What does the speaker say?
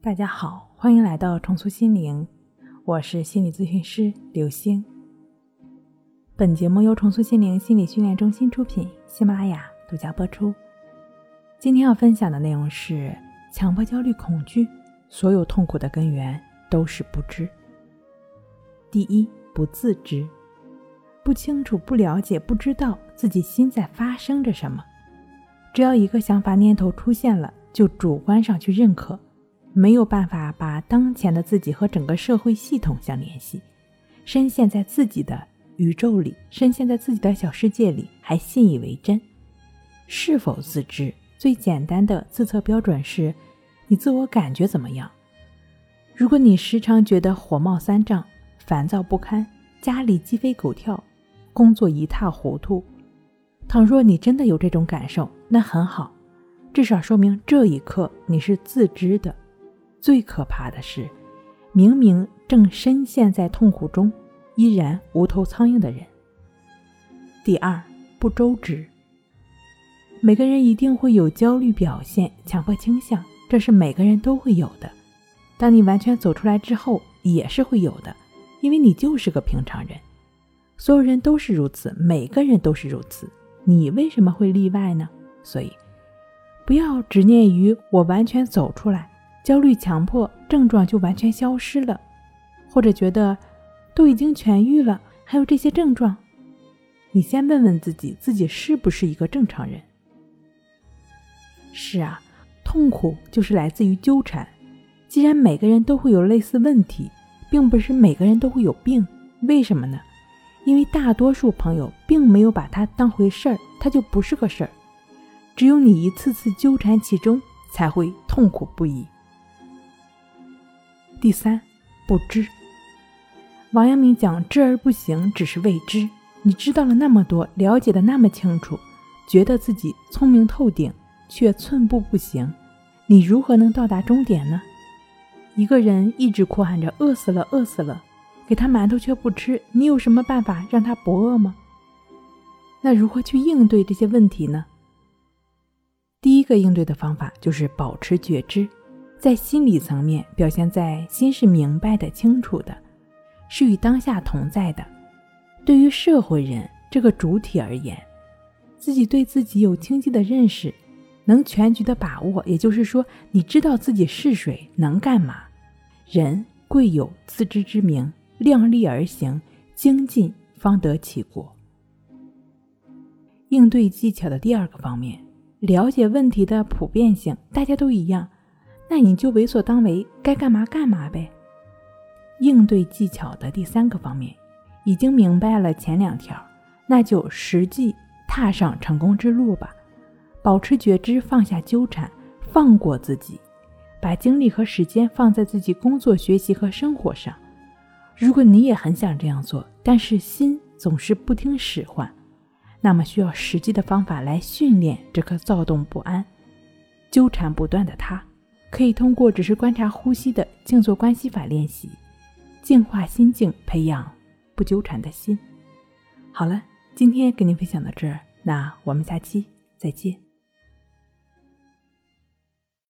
大家好，欢迎来到重塑心灵，我是心理咨询师刘星。本节目由重塑心灵心理训练中心出品，喜马拉雅独家播出。今天要分享的内容是：强迫焦虑恐惧，所有痛苦的根源都是不知。第一，不自知，不清楚、不了解、不知道自己心在发生着什么。只要一个想法念头出现了，就主观上去认可。没有办法把当前的自己和整个社会系统相联系，深陷在自己的宇宙里，深陷在自己的小世界里，还信以为真。是否自知？最简单的自测标准是：你自我感觉怎么样？如果你时常觉得火冒三丈、烦躁不堪、家里鸡飞狗跳、工作一塌糊涂，倘若你真的有这种感受，那很好，至少说明这一刻你是自知的。最可怕的是，明明正深陷在痛苦中，依然无头苍蝇的人。第二，不周知。每个人一定会有焦虑表现、强迫倾向，这是每个人都会有的。当你完全走出来之后，也是会有的，因为你就是个平常人，所有人都是如此，每个人都是如此，你为什么会例外呢？所以，不要执念于我完全走出来。焦虑、强迫症状就完全消失了，或者觉得都已经痊愈了，还有这些症状，你先问问自己，自己是不是一个正常人？是啊，痛苦就是来自于纠缠。既然每个人都会有类似问题，并不是每个人都会有病，为什么呢？因为大多数朋友并没有把它当回事儿，它就不是个事儿。只有你一次次纠缠其中，才会痛苦不已。第三，不知。王阳明讲：“知而不行，只是未知。”你知道了那么多，了解的那么清楚，觉得自己聪明透顶，却寸步不行，你如何能到达终点呢？一个人一直哭喊着“饿死了，饿死了”，给他馒头却不吃，你有什么办法让他不饿吗？那如何去应对这些问题呢？第一个应对的方法就是保持觉知。在心理层面表现在心是明白的、清楚的，是与当下同在的。对于社会人这个主体而言，自己对自己有清晰的认识，能全局的把握，也就是说，你知道自己是谁，能干嘛。人贵有自知之明，量力而行，精进方得其果。应对技巧的第二个方面，了解问题的普遍性，大家都一样。那你就为所当为，该干嘛干嘛呗。应对技巧的第三个方面，已经明白了前两条，那就实际踏上成功之路吧。保持觉知，放下纠缠，放过自己，把精力和时间放在自己工作、学习和生活上。如果你也很想这样做，但是心总是不听使唤，那么需要实际的方法来训练这颗躁动不安、纠缠不断的他。可以通过只是观察呼吸的静坐观息法练习，净化心境，培养不纠缠的心。好了，今天跟您分享到这儿，那我们下期再见。